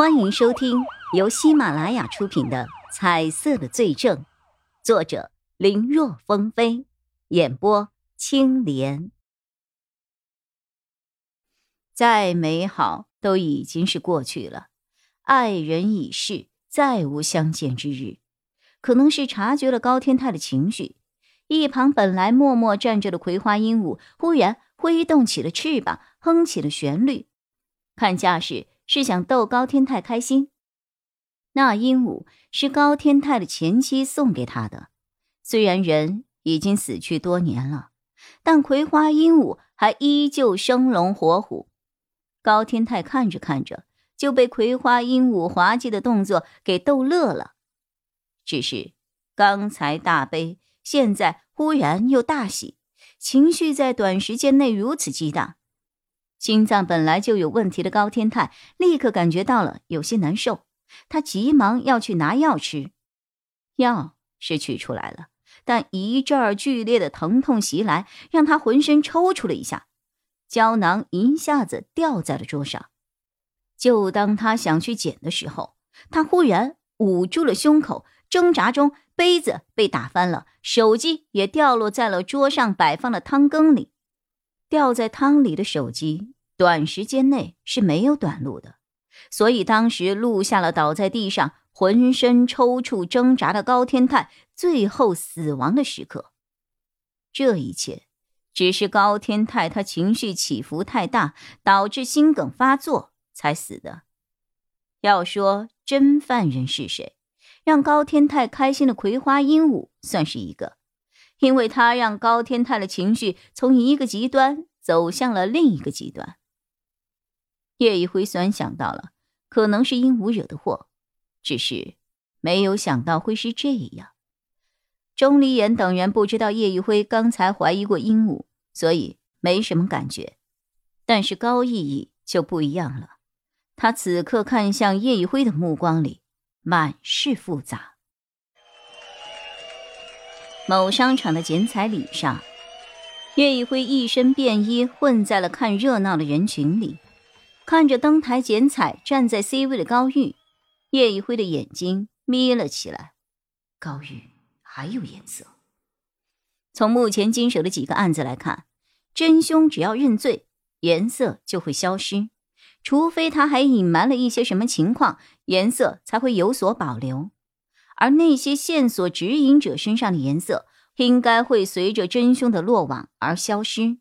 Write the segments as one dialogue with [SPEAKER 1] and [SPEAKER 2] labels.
[SPEAKER 1] 欢迎收听由喜马拉雅出品的《彩色的罪证》，作者林若风飞，演播青莲。再美好都已经是过去了，爱人已逝，再无相见之日。可能是察觉了高天泰的情绪，一旁本来默默站着的葵花鹦鹉忽然挥动起了翅膀，哼起了旋律，看架势。是想逗高天泰开心。那鹦鹉是高天泰的前妻送给他的，虽然人已经死去多年了，但葵花鹦鹉还依旧生龙活虎。高天泰看着看着，就被葵花鹦鹉滑稽的动作给逗乐了。只是刚才大悲，现在忽然又大喜，情绪在短时间内如此激荡。心脏本来就有问题的高天泰立刻感觉到了有些难受，他急忙要去拿药吃。药是取出来了，但一阵儿剧烈的疼痛袭来，让他浑身抽搐了一下，胶囊一下子掉在了桌上。就当他想去捡的时候，他忽然捂住了胸口，挣扎中杯子被打翻了，手机也掉落在了桌上摆放的汤羹里。掉在汤里的手机，短时间内是没有短路的，所以当时录下了倒在地上、浑身抽搐、挣扎的高天泰最后死亡的时刻。这一切，只是高天泰他情绪起伏太大，导致心梗发作才死的。要说真犯人是谁，让高天泰开心的葵花鹦鹉算是一个。因为他让高天泰的情绪从一个极端走向了另一个极端。叶一辉虽然想到了可能是鹦鹉惹的祸，只是没有想到会是这样。钟离言等人不知道叶一辉刚才怀疑过鹦鹉，所以没什么感觉。但是高逸逸就不一样了，他此刻看向叶一辉的目光里满是复杂。某商场的剪彩礼上，岳一辉一身便衣混在了看热闹的人群里，看着登台剪彩站在 C 位的高玉，叶一辉的眼睛眯了起来。高玉还有颜色。从目前经手的几个案子来看，真凶只要认罪，颜色就会消失，除非他还隐瞒了一些什么情况，颜色才会有所保留。而那些线索指引者身上的颜色，应该会随着真凶的落网而消失。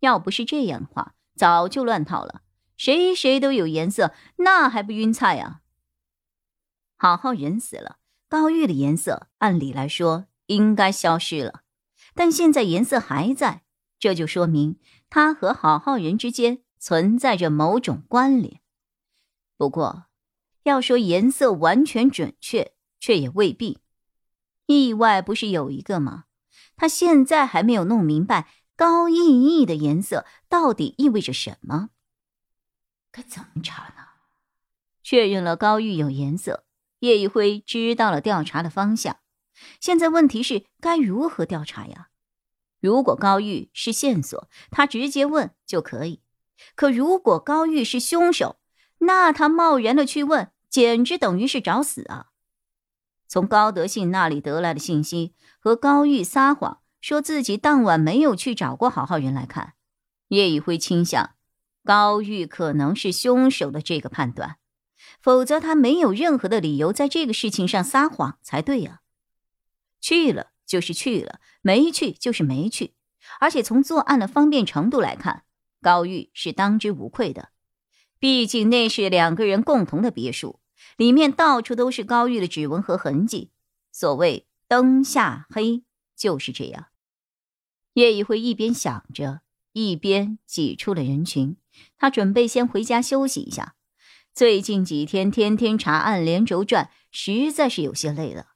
[SPEAKER 1] 要不是这样的话，早就乱套了。谁谁都有颜色，那还不晕菜啊？好好人死了，高玉的颜色按理来说应该消失了，但现在颜色还在，这就说明他和好好人之间存在着某种关联。不过，要说颜色完全准确。却也未必，意外不是有一个吗？他现在还没有弄明白高熠熠的颜色到底意味着什么。该怎么查呢？确认了高玉有颜色，叶一辉知道了调查的方向。现在问题是该如何调查呀？如果高玉是线索，他直接问就可以；可如果高玉是凶手，那他贸然的去问，简直等于是找死啊！从高德信那里得来的信息和高玉撒谎说自己当晚没有去找过好好人来看，叶宇辉倾向高玉可能是凶手的这个判断，否则他没有任何的理由在这个事情上撒谎才对呀。去了就是去了，没去就是没去，而且从作案的方便程度来看，高玉是当之无愧的，毕竟那是两个人共同的别墅。里面到处都是高玉的指纹和痕迹，所谓灯下黑就是这样。叶一辉一边想着，一边挤出了人群。他准备先回家休息一下。最近几天天天查案连轴转，实在是有些累了。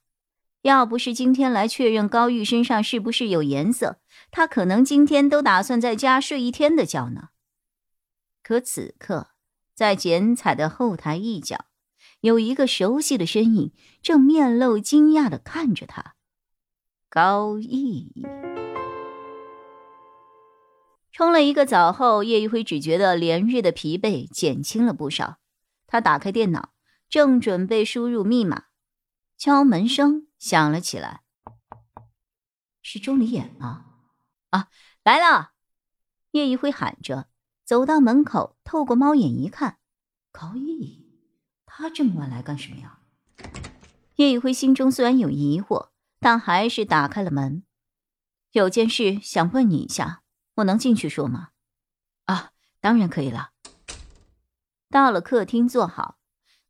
[SPEAKER 1] 要不是今天来确认高玉身上是不是有颜色，他可能今天都打算在家睡一天的觉呢。可此刻，在剪彩的后台一角。有一个熟悉的身影正面露惊讶的看着他，高毅。冲了一个澡后，叶一辉只觉得连日的疲惫减轻了不少。他打开电脑，正准备输入密码，敲门声响了起来。是钟离眼吗！啊，来了！叶一辉喊着，走到门口，透过猫眼一看，高毅，他这么晚来干什么呀？叶一辉心中虽然有疑惑，但还是打开了门。有件事想问你一下，我能进去说吗？啊，当然可以了。到了客厅，坐好。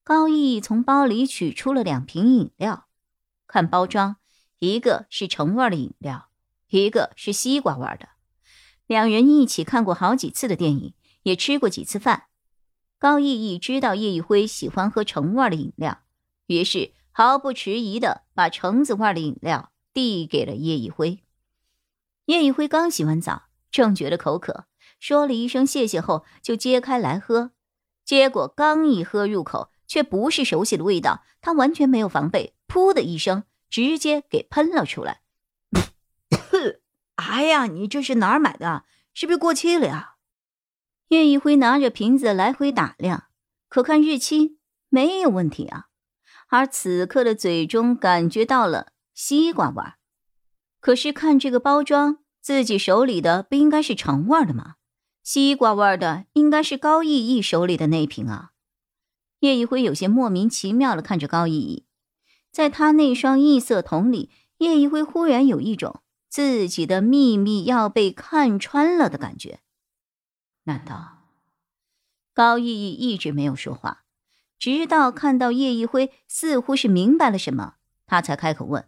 [SPEAKER 1] 高毅从包里取出了两瓶饮料，看包装，一个是橙味的饮料，一个是西瓜味的。两人一起看过好几次的电影，也吃过几次饭。高毅毅知道叶一辉喜欢喝橙味的饮料，于是毫不迟疑的把橙子味的饮料递给了叶一辉。叶一辉刚洗完澡，正觉得口渴，说了一声谢谢后，就揭开来喝。结果刚一喝入口，却不是熟悉的味道，他完全没有防备，噗的一声，直接给喷了出来。哎呀，你这是哪儿买的？是不是过期了呀？叶一辉拿着瓶子来回打量，可看日期没有问题啊。而此刻的嘴中感觉到了西瓜味儿可是看这个包装，自己手里的不应该是橙味的吗？西瓜味的应该是高逸逸手里的那瓶啊！叶一辉有些莫名其妙的看着高逸逸，在他那双异色瞳里，叶一辉忽然有一种自己的秘密要被看穿了的感觉。难道？高逸逸一直没有说话，直到看到叶一辉似乎是明白了什么，他才开口问：“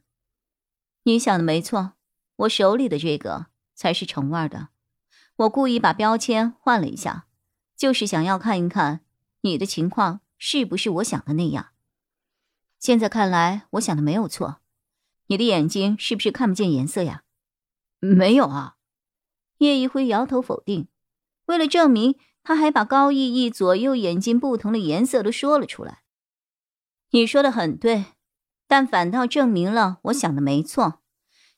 [SPEAKER 1] 你想的没错，我手里的这个才是橙味的。”我故意把标签换了一下，就是想要看一看你的情况是不是我想的那样。现在看来，我想的没有错。你的眼睛是不是看不见颜色呀？
[SPEAKER 2] 没有啊。
[SPEAKER 1] 叶一辉摇头否定。为了证明，他还把高逸逸左右眼睛不同的颜色都说了出来。你说的很对，但反倒证明了我想的没错。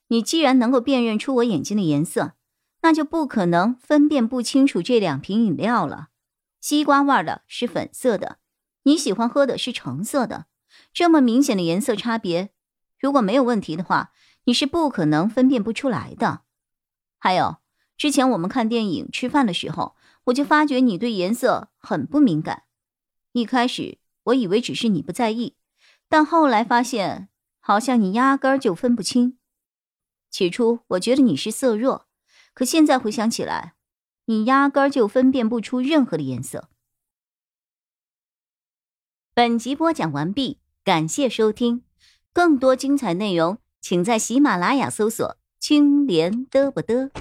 [SPEAKER 1] 你既然能够辨认出我眼睛的颜色。那就不可能分辨不清楚这两瓶饮料了。西瓜味的是粉色的，你喜欢喝的是橙色的。这么明显的颜色差别，如果没有问题的话，你是不可能分辨不出来的。还有，之前我们看电影、吃饭的时候，我就发觉你对颜色很不敏感。一开始我以为只是你不在意，但后来发现，好像你压根儿就分不清。起初我觉得你是色弱。可现在回想起来，你压根儿就分辨不出任何的颜色。本集播讲完毕，感谢收听，更多精彩内容，请在喜马拉雅搜索“青莲嘚不嘚”。